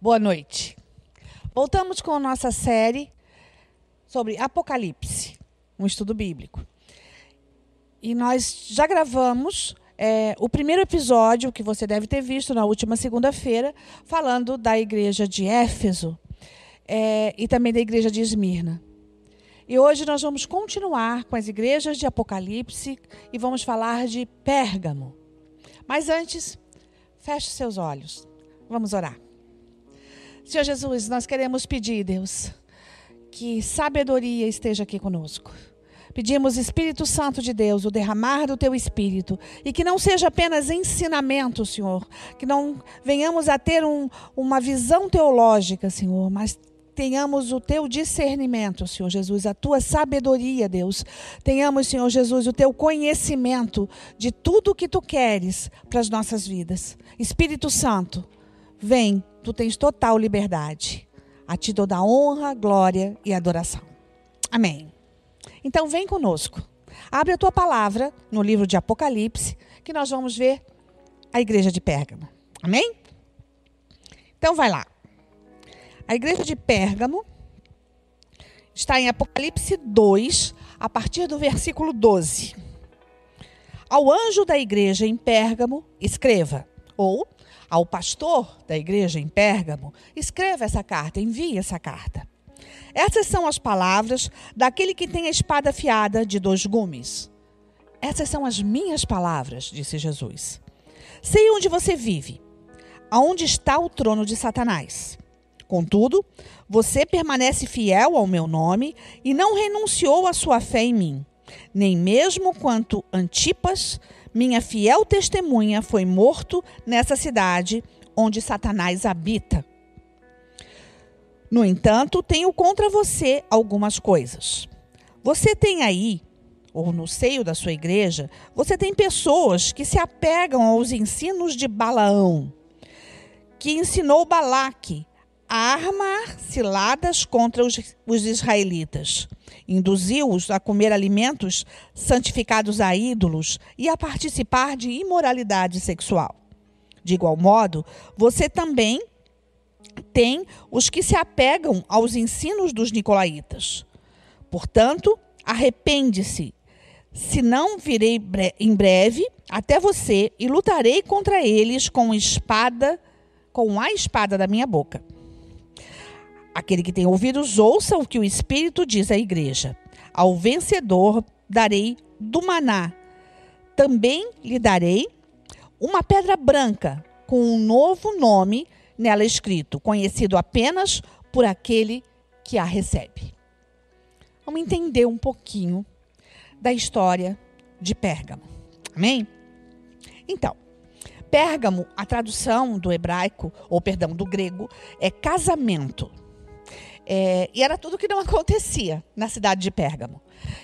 Boa noite. Voltamos com a nossa série sobre Apocalipse, um estudo bíblico. E nós já gravamos é, o primeiro episódio, que você deve ter visto na última segunda-feira, falando da igreja de Éfeso é, e também da igreja de Esmirna. E hoje nós vamos continuar com as igrejas de Apocalipse e vamos falar de Pérgamo. Mas antes, feche seus olhos. Vamos orar. Senhor Jesus, nós queremos pedir, Deus, que sabedoria esteja aqui conosco. Pedimos, Espírito Santo de Deus, o derramar do teu Espírito. E que não seja apenas ensinamento, Senhor. Que não venhamos a ter um, uma visão teológica, Senhor, mas tenhamos o teu discernimento, Senhor Jesus, a tua sabedoria, Deus. Tenhamos, Senhor Jesus, o teu conhecimento de tudo o que tu queres para as nossas vidas. Espírito Santo, vem tu tens total liberdade. A ti toda honra, glória e adoração. Amém. Então vem conosco. Abre a tua palavra no livro de Apocalipse, que nós vamos ver a igreja de Pérgamo. Amém? Então vai lá. A igreja de Pérgamo está em Apocalipse 2, a partir do versículo 12. Ao anjo da igreja em Pérgamo, escreva, ou ao pastor da igreja em Pérgamo, escreva essa carta, envie essa carta. Essas são as palavras daquele que tem a espada afiada de dois gumes. Essas são as minhas palavras, disse Jesus. Sei onde você vive, aonde está o trono de Satanás. Contudo, você permanece fiel ao meu nome e não renunciou à sua fé em mim, nem mesmo quanto Antipas, minha fiel testemunha foi morto nessa cidade onde Satanás habita. No entanto, tenho contra você algumas coisas. Você tem aí, ou no seio da sua igreja, você tem pessoas que se apegam aos ensinos de Balaão, que ensinou Balaque a armar ciladas contra os, os israelitas. Induziu-os a comer alimentos santificados a ídolos e a participar de imoralidade sexual. De igual modo, você também tem os que se apegam aos ensinos dos nicolaítas. Portanto, arrepende-se, senão virei em breve até você e lutarei contra eles com espada, com a espada da minha boca. Aquele que tem ouvidos, ouça o que o Espírito diz à igreja. Ao vencedor darei do maná. Também lhe darei uma pedra branca com um novo nome nela escrito, conhecido apenas por aquele que a recebe. Vamos entender um pouquinho da história de Pérgamo. Amém? Então, Pérgamo, a tradução do hebraico, ou perdão, do grego, é casamento. É, e era tudo que não acontecia na cidade de Pérgamo.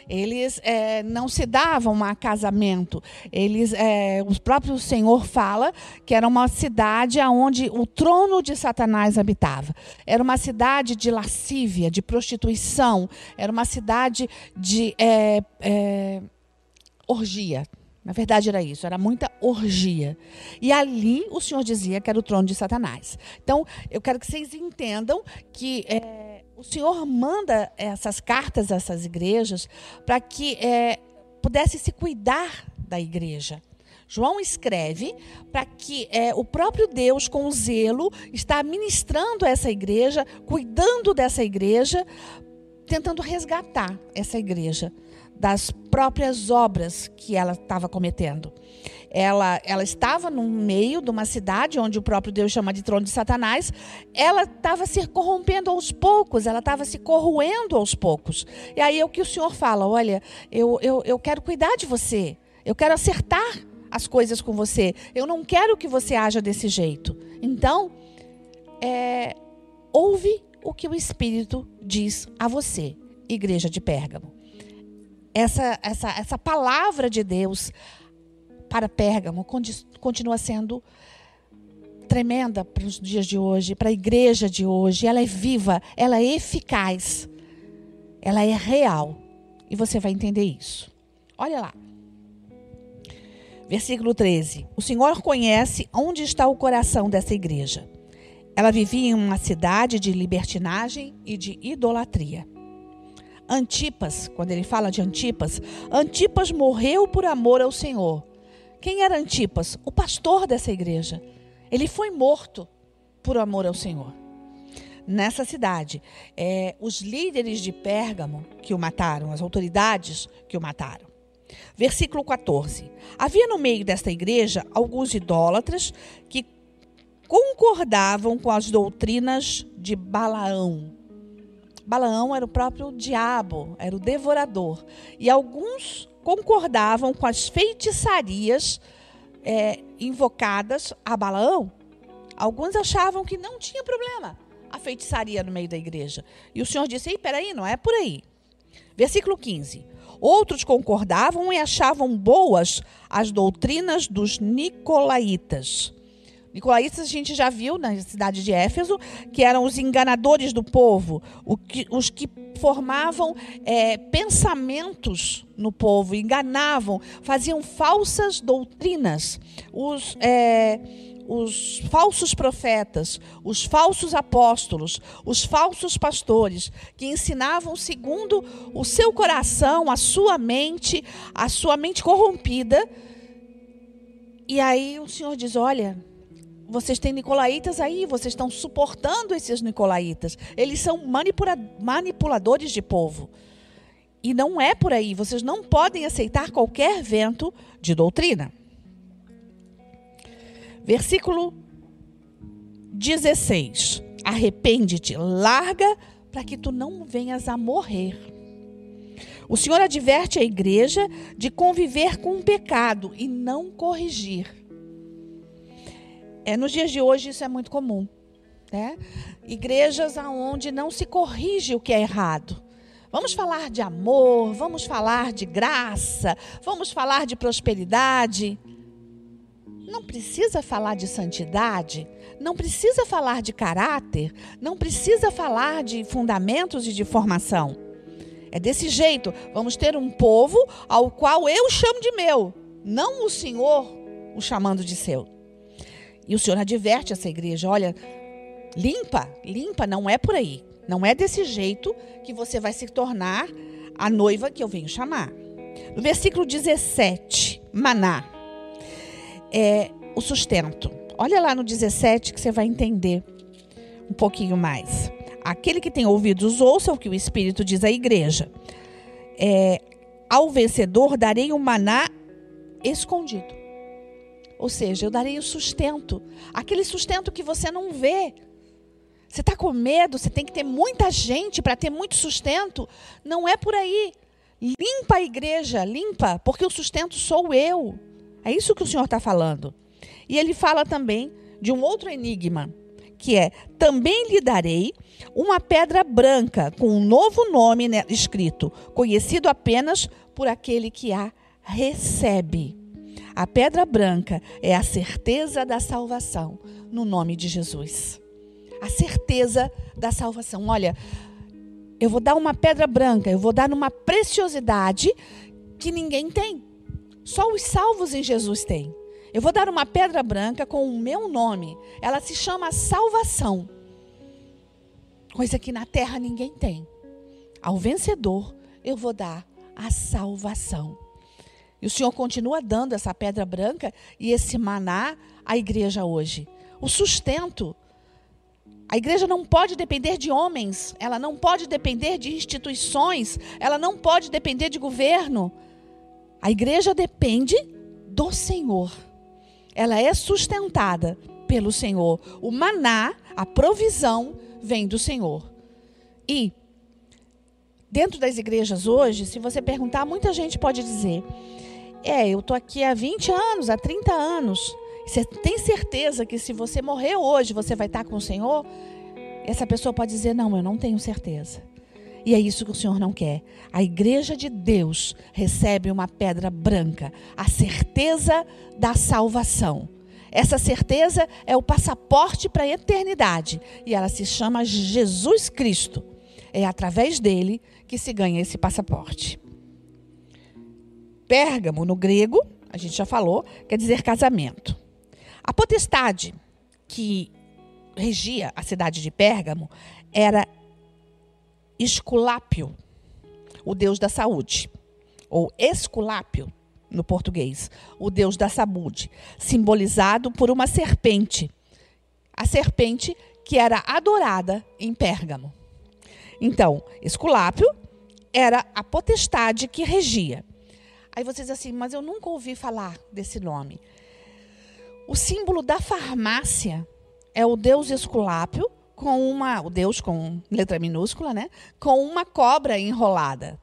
Eles é, não se davam a casamento. Eles, é, o próprio Senhor fala que era uma cidade onde o trono de Satanás habitava. Era uma cidade de lascívia, de prostituição. Era uma cidade de é, é, orgia. Na verdade era isso, era muita orgia. E ali o Senhor dizia que era o trono de Satanás. Então, eu quero que vocês entendam que é, o Senhor manda essas cartas a essas igrejas para que é, pudesse se cuidar da igreja. João escreve para que é, o próprio Deus, com zelo, está ministrando essa igreja, cuidando dessa igreja, tentando resgatar essa igreja das próprias obras que ela estava cometendo. Ela, ela estava no meio de uma cidade onde o próprio Deus chama de trono de Satanás. Ela estava se corrompendo aos poucos, ela estava se corroendo aos poucos. E aí é o que o Senhor fala: olha, eu, eu, eu quero cuidar de você, eu quero acertar as coisas com você, eu não quero que você haja desse jeito. Então, é, ouve o que o Espírito diz a você, igreja de Pérgamo essa, essa, essa palavra de Deus para Pérgamo continua sendo tremenda para os dias de hoje, para a igreja de hoje. Ela é viva, ela é eficaz, ela é real. E você vai entender isso. Olha lá. Versículo 13. O Senhor conhece onde está o coração dessa igreja. ela vivia em uma cidade de libertinagem e de idolatria. Antipas, quando ele fala de Antipas, Antipas morreu por amor ao Senhor. Quem era Antipas? O pastor dessa igreja. Ele foi morto por amor ao Senhor. Nessa cidade, é, os líderes de Pérgamo que o mataram, as autoridades que o mataram. Versículo 14. Havia no meio desta igreja alguns idólatras que concordavam com as doutrinas de Balaão. Balaão era o próprio diabo, era o devorador. E alguns concordavam com as feitiçarias é, invocadas a Balaão. Alguns achavam que não tinha problema a feitiçaria no meio da igreja. E o Senhor disse: Ei, peraí, não é por aí. Versículo 15. Outros concordavam e achavam boas as doutrinas dos nicolaítas. Nicolaítas a gente já viu na cidade de Éfeso, que eram os enganadores do povo, os que formavam é, pensamentos no povo, enganavam, faziam falsas doutrinas. Os. É, os falsos profetas, os falsos apóstolos, os falsos pastores, que ensinavam segundo o seu coração, a sua mente, a sua mente corrompida. E aí o Senhor diz: Olha, vocês têm nicolaítas aí, vocês estão suportando esses nicolaítas. Eles são manipula manipuladores de povo. E não é por aí, vocês não podem aceitar qualquer vento de doutrina. Versículo 16. Arrepende-te, larga para que tu não venhas a morrer. O Senhor adverte a igreja de conviver com o pecado e não corrigir. É, nos dias de hoje isso é muito comum. Né? Igrejas onde não se corrige o que é errado. Vamos falar de amor, vamos falar de graça, vamos falar de prosperidade. Não precisa falar de santidade, não precisa falar de caráter, não precisa falar de fundamentos e de formação. É desse jeito. Vamos ter um povo ao qual eu chamo de meu, não o Senhor o chamando de seu. E o Senhor adverte essa igreja: olha, limpa, limpa, não é por aí. Não é desse jeito que você vai se tornar a noiva que eu venho chamar. No versículo 17, maná. É o sustento. Olha lá no 17 que você vai entender um pouquinho mais. Aquele que tem ouvidos, ouça o que o Espírito diz à igreja. É, ao vencedor darei um maná escondido. Ou seja, eu darei o sustento, aquele sustento que você não vê. Você está com medo, você tem que ter muita gente para ter muito sustento. Não é por aí. Limpa a igreja, limpa, porque o sustento sou eu. É isso que o Senhor está falando. E ele fala também de um outro enigma, que é: também lhe darei uma pedra branca com um novo nome escrito, conhecido apenas por aquele que a recebe. A pedra branca é a certeza da salvação no nome de Jesus. A certeza da salvação. Olha, eu vou dar uma pedra branca, eu vou dar uma preciosidade que ninguém tem. Só os salvos em Jesus têm. Eu vou dar uma pedra branca com o meu nome. Ela se chama salvação. Coisa que na terra ninguém tem. Ao vencedor, eu vou dar a salvação. E o Senhor continua dando essa pedra branca e esse maná à igreja hoje. O sustento. A igreja não pode depender de homens, ela não pode depender de instituições, ela não pode depender de governo. A igreja depende do Senhor. Ela é sustentada pelo Senhor. O maná, a provisão, vem do Senhor. E dentro das igrejas hoje, se você perguntar, muita gente pode dizer: é, eu tô aqui há 20 anos, há 30 anos. Você tem certeza que se você morrer hoje, você vai estar com o Senhor? Essa pessoa pode dizer: Não, eu não tenho certeza. E é isso que o Senhor não quer. A igreja de Deus recebe uma pedra branca, a certeza da salvação. Essa certeza é o passaporte para a eternidade e ela se chama Jesus Cristo. É através dele que se ganha esse passaporte. Pérgamo, no grego, a gente já falou, quer dizer casamento. A potestade que regia a cidade de Pérgamo era Esculápio, o deus da saúde, ou Esculápio no português, o deus da saúde, simbolizado por uma serpente. A serpente que era adorada em Pérgamo. Então, Esculápio era a potestade que regia. Aí vocês assim, mas eu nunca ouvi falar desse nome. O símbolo da farmácia é o deus Esculápio com uma, o deus com letra minúscula, né? Com uma cobra enrolada.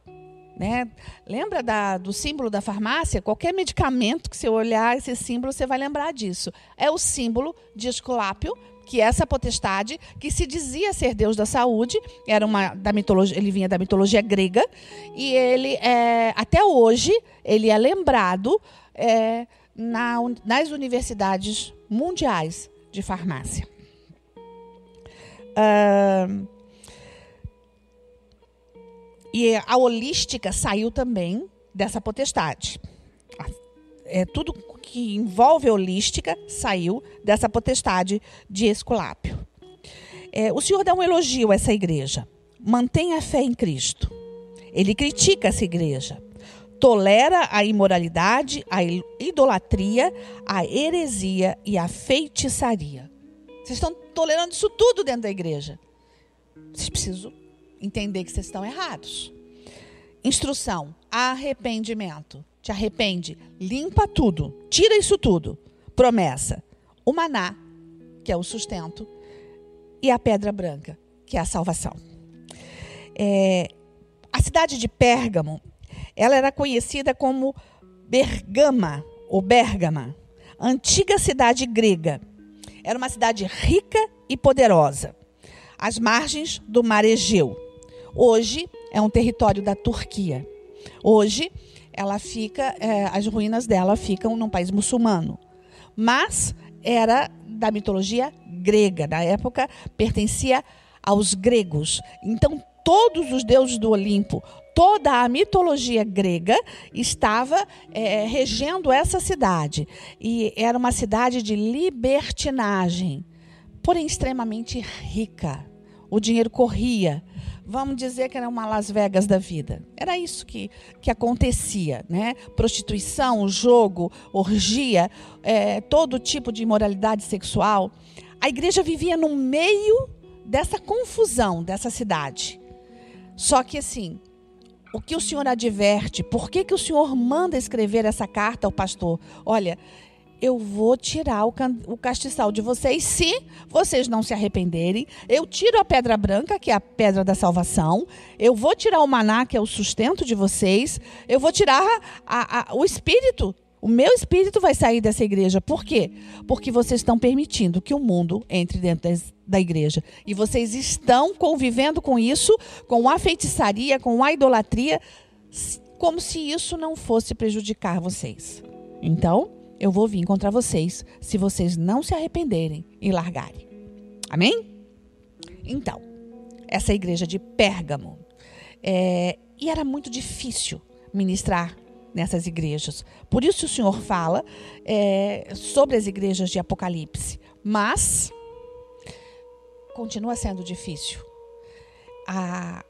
Né? Lembra da, do símbolo da farmácia? Qualquer medicamento que você olhar esse símbolo, você vai lembrar disso. É o símbolo de Esculápio, que é essa potestade que se dizia ser Deus da saúde, era uma da mitologia, ele vinha da mitologia grega e ele é, até hoje ele é lembrado é, na, nas universidades mundiais de farmácia. Uh, e a holística saiu também dessa potestade. É, tudo que envolve holística saiu dessa potestade de Esculápio. É, o Senhor dá um elogio a essa igreja. Mantém a fé em Cristo. Ele critica essa igreja. Tolera a imoralidade, a idolatria, a heresia e a feitiçaria. Vocês estão tolerando isso tudo dentro da igreja. Vocês precisam entender que vocês estão errados. Instrução: arrependimento. Te arrepende, limpa tudo, tira isso tudo. Promessa: o maná, que é o sustento, e a pedra branca, que é a salvação. É, a cidade de Pérgamo, ela era conhecida como Bergama ou Bergama, antiga cidade grega. Era uma cidade rica e poderosa, às margens do Mar Egeu. Hoje é um território da Turquia. Hoje ela fica, é, as ruínas dela ficam num país muçulmano. Mas era da mitologia grega, na época pertencia aos gregos. Então todos os deuses do Olimpo, toda a mitologia grega estava é, regendo essa cidade. E era uma cidade de libertinagem, porém extremamente rica. O dinheiro corria vamos dizer que era uma Las Vegas da vida. Era isso que, que acontecia, né? Prostituição, jogo, orgia, é, todo tipo de imoralidade sexual. A igreja vivia no meio dessa confusão dessa cidade. Só que assim, o que o Senhor adverte? Por que, que o Senhor manda escrever essa carta ao pastor? Olha, eu vou tirar o, castiçal de vocês se vocês não se arrependerem. Eu tiro a pedra branca, que é a pedra da salvação. Eu vou tirar o maná, que é o sustento de vocês. Eu vou tirar a, a, o espírito. O meu espírito vai sair dessa igreja. Por quê? Porque vocês estão permitindo que o mundo entre dentro da igreja. E vocês estão convivendo com isso, com a feitiçaria, com a idolatria, como se isso não fosse prejudicar vocês. Então, eu vou vir contra vocês se vocês não se arrependerem e largarem. Amém? Então, essa igreja de Pérgamo. É, e era muito difícil ministrar nessas igrejas. Por isso o Senhor fala é, sobre as igrejas de Apocalipse. Mas continua sendo difícil. A,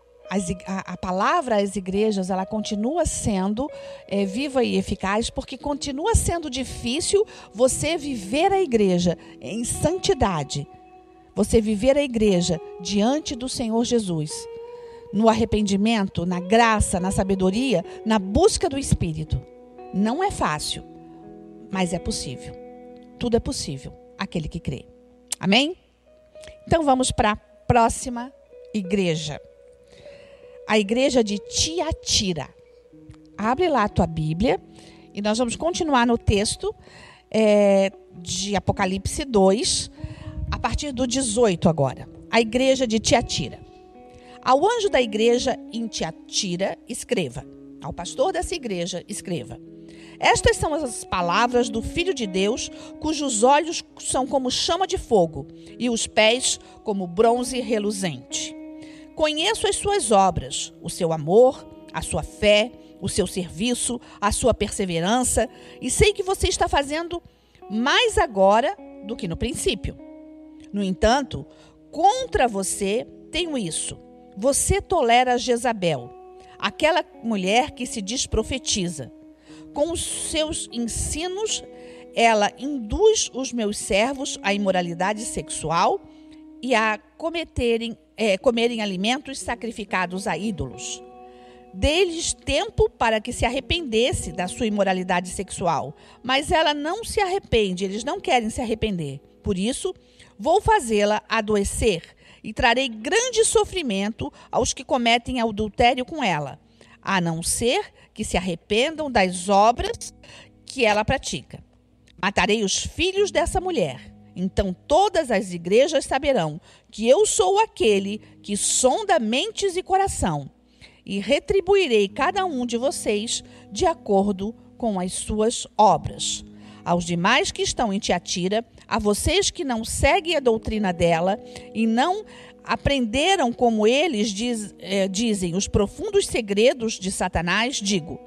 a, a, palavra às igrejas ela continua sendo é, viva e eficaz porque continua sendo difícil você viver a igreja em santidade, você viver a igreja diante do Senhor Jesus, no arrependimento, na graça, na sabedoria, na busca do Espírito. Não é fácil, mas é possível. Tudo é possível, aquele que crê. Amém? Então vamos para a próxima igreja a igreja de Tiatira. Abre lá a tua Bíblia e nós vamos continuar no texto é, de Apocalipse 2, a partir do 18 agora. A igreja de Tiatira. Ao anjo da igreja em Tiatira, escreva. Ao pastor dessa igreja, escreva. Estas são as palavras do Filho de Deus, cujos olhos são como chama de fogo e os pés como bronze reluzente. Conheço as suas obras, o seu amor, a sua fé, o seu serviço, a sua perseverança, e sei que você está fazendo mais agora do que no princípio. No entanto, contra você tenho isso. Você tolera Jezabel, aquela mulher que se diz profetiza. Com os seus ensinos, ela induz os meus servos à imoralidade sexual e a cometerem, é, comerem alimentos sacrificados a ídolos. Dê-lhes tempo para que se arrependesse da sua imoralidade sexual, mas ela não se arrepende, eles não querem se arrepender. Por isso, vou fazê-la adoecer e trarei grande sofrimento aos que cometem adultério com ela, a não ser que se arrependam das obras que ela pratica. Matarei os filhos dessa mulher. Então todas as igrejas saberão que eu sou aquele que sonda mentes e coração e retribuirei cada um de vocês de acordo com as suas obras. Aos demais que estão em Tiatira, a vocês que não seguem a doutrina dela e não aprenderam como eles diz, eh, dizem os profundos segredos de Satanás, digo: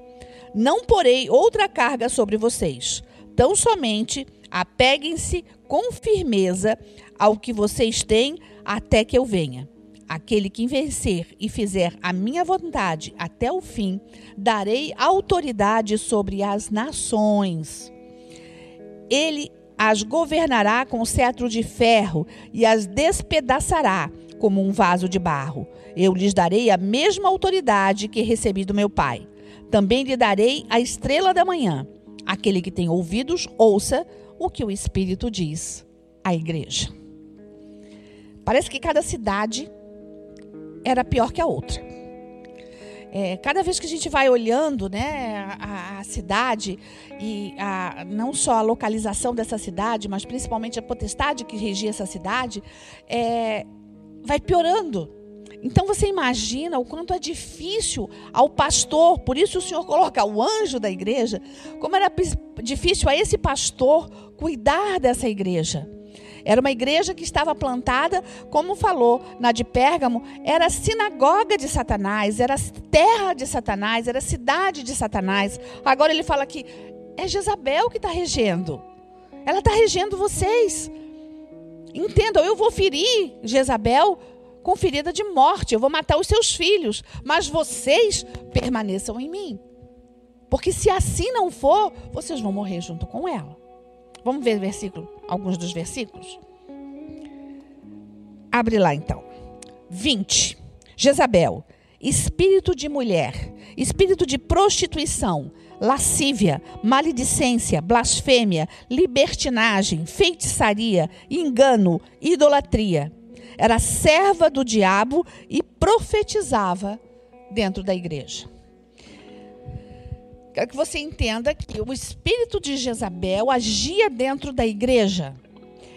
não porei outra carga sobre vocês. Tão somente apeguem-se com firmeza ao que vocês têm até que eu venha. Aquele que vencer e fizer a minha vontade até o fim, darei autoridade sobre as nações. Ele as governará com cetro de ferro e as despedaçará como um vaso de barro. Eu lhes darei a mesma autoridade que recebi do meu Pai. Também lhe darei a estrela da manhã. Aquele que tem ouvidos, ouça o que o Espírito diz à igreja. Parece que cada cidade era pior que a outra. É, cada vez que a gente vai olhando né, a, a cidade, e a, não só a localização dessa cidade, mas principalmente a potestade que regia essa cidade, é, vai piorando. Então você imagina o quanto é difícil ao pastor, por isso o Senhor coloca o anjo da igreja, como era difícil a esse pastor cuidar dessa igreja. Era uma igreja que estava plantada, como falou na de Pérgamo, era sinagoga de Satanás, era terra de Satanás, era cidade de Satanás. Agora ele fala que é Jezabel que está regendo. Ela está regendo vocês. Entendam, eu vou ferir Jezabel com ferida de morte, eu vou matar os seus filhos, mas vocês permaneçam em mim. Porque se assim não for, vocês vão morrer junto com ela. Vamos ver versículo, alguns dos versículos? Abre lá então. 20. Jezabel, espírito de mulher, espírito de prostituição, lascívia, maledicência, blasfêmia, libertinagem, feitiçaria, engano, idolatria. Era serva do diabo e profetizava dentro da igreja. Quero que você entenda que o espírito de Jezabel agia dentro da igreja.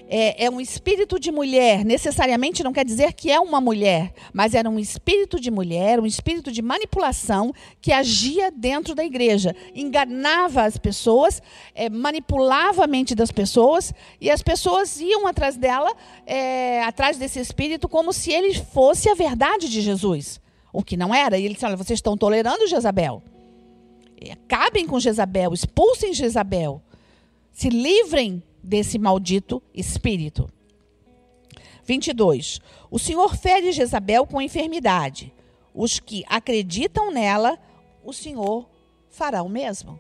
É, é, um espírito de mulher, necessariamente não quer dizer que é uma mulher, mas era um espírito de mulher, um espírito de manipulação que agia dentro da igreja, enganava as pessoas, é, manipulava a mente das pessoas e as pessoas iam atrás dela, é, atrás desse espírito, como se ele fosse a verdade de Jesus, o que não era. E ele disse: Olha, vocês estão tolerando Jezabel. Acabem com Jezabel, expulsem Jezabel. Se livrem desse maldito espírito. 22. O Senhor fere Jezabel com enfermidade. Os que acreditam nela, o Senhor fará o mesmo.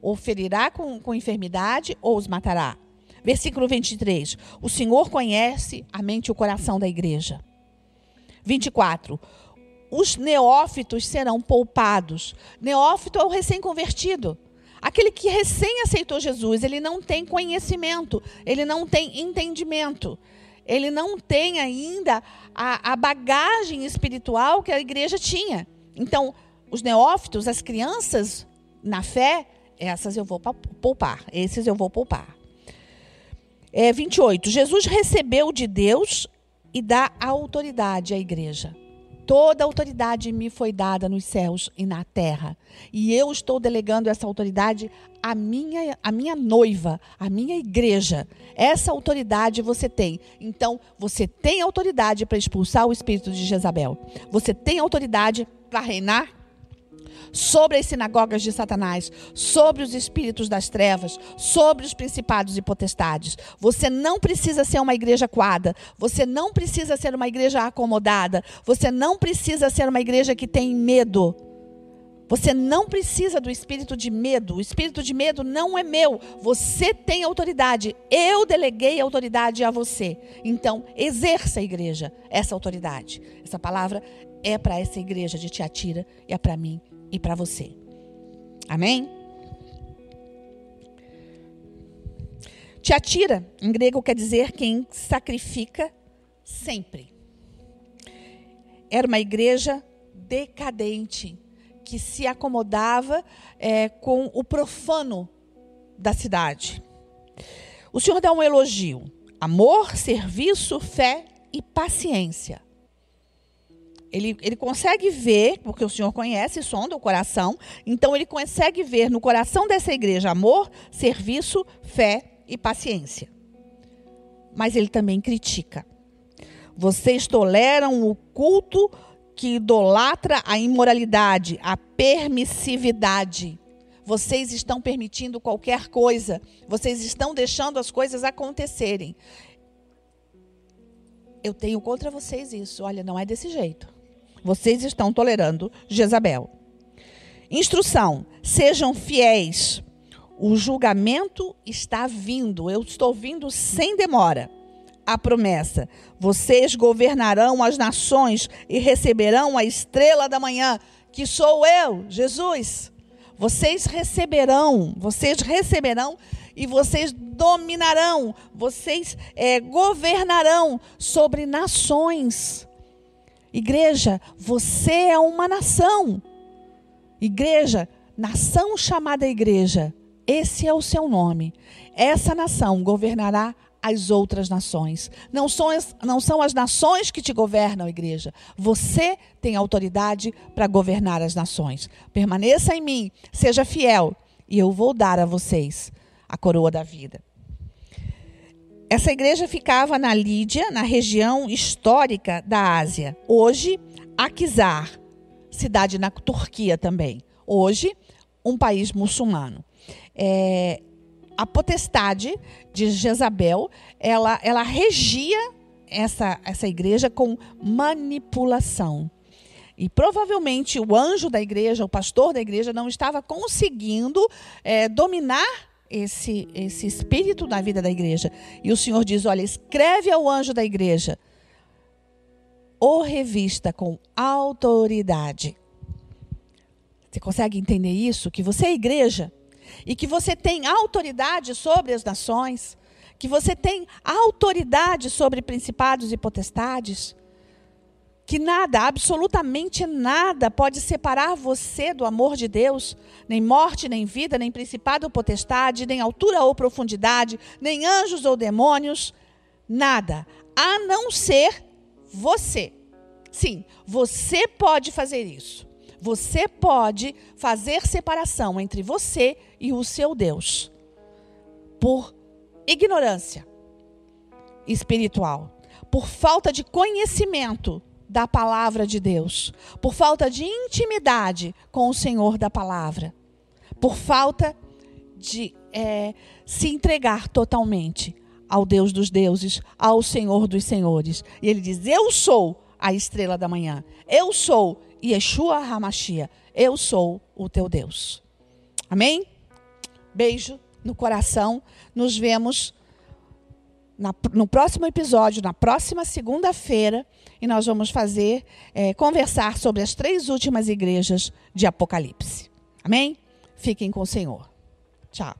Ou ferirá com, com enfermidade, ou os matará. Versículo 23. O Senhor conhece a mente e o coração da igreja. 24 os neófitos serão poupados. Neófito é o recém-convertido. Aquele que recém aceitou Jesus, ele não tem conhecimento, ele não tem entendimento, ele não tem ainda a, a bagagem espiritual que a igreja tinha. Então, os neófitos, as crianças na fé, essas eu vou poupar, esses eu vou poupar. É, 28. Jesus recebeu de Deus e dá autoridade à igreja. Toda autoridade me foi dada nos céus e na terra. E eu estou delegando essa autoridade à minha, à minha noiva, à minha igreja. Essa autoridade você tem. Então, você tem autoridade para expulsar o espírito de Jezabel. Você tem autoridade para reinar sobre as sinagogas de Satanás, sobre os espíritos das trevas, sobre os principados e potestades. Você não precisa ser uma igreja coada, você não precisa ser uma igreja acomodada, você não precisa ser uma igreja que tem medo. Você não precisa do espírito de medo. O espírito de medo não é meu. Você tem autoridade. Eu deleguei autoridade a você. Então, exerça a igreja essa autoridade. Essa palavra é para essa igreja de Tiatira, é para mim e para você. Amém? Tiatira, em grego, quer dizer quem sacrifica sempre. Era uma igreja decadente que se acomodava é, com o profano da cidade. O Senhor dá um elogio: amor, serviço, fé e paciência. Ele, ele consegue ver, porque o Senhor conhece, sonda o coração, então ele consegue ver no coração dessa igreja amor, serviço, fé e paciência. Mas ele também critica. Vocês toleram o culto que idolatra a imoralidade, a permissividade. Vocês estão permitindo qualquer coisa, vocês estão deixando as coisas acontecerem. Eu tenho contra vocês isso. Olha, não é desse jeito. Vocês estão tolerando Jezabel. Instrução: sejam fiéis. O julgamento está vindo. Eu estou vindo sem demora a promessa: Vocês governarão as nações e receberão a estrela da manhã, que sou eu, Jesus. Vocês receberão, vocês receberão e vocês dominarão, vocês é, governarão sobre nações. Igreja, você é uma nação. Igreja, nação chamada igreja, esse é o seu nome. Essa nação governará as outras nações. Não são, as, não são as nações que te governam, igreja. Você tem autoridade para governar as nações. Permaneça em mim, seja fiel, e eu vou dar a vocês a coroa da vida. Essa igreja ficava na Lídia, na região histórica da Ásia. Hoje, Akizar, cidade na Turquia também. Hoje, um país muçulmano. É, a potestade de Jezabel, ela, ela regia essa, essa igreja com manipulação. E provavelmente o anjo da igreja, o pastor da igreja, não estava conseguindo é, dominar esse, esse espírito na vida da igreja. E o Senhor diz: Olha, escreve ao anjo da igreja, ou revista com autoridade. Você consegue entender isso? Que você é igreja e que você tem autoridade sobre as nações, que você tem autoridade sobre principados e potestades, que nada, absolutamente nada, pode separar você do amor de Deus, nem morte, nem vida, nem principado ou potestade, nem altura ou profundidade, nem anjos ou demônios, nada, a não ser você. Sim, você pode fazer isso. Você pode fazer separação entre você e o seu Deus por ignorância espiritual, por falta de conhecimento da palavra de Deus, por falta de intimidade com o Senhor da palavra, por falta de é, se entregar totalmente ao Deus dos deuses, ao Senhor dos senhores. E ele diz: Eu sou a estrela da manhã, eu sou Yeshua Hamashia, eu sou o teu Deus. Amém? Beijo no coração. Nos vemos no próximo episódio, na próxima segunda-feira, e nós vamos fazer, é, conversar sobre as três últimas igrejas de Apocalipse. Amém? Fiquem com o Senhor. Tchau.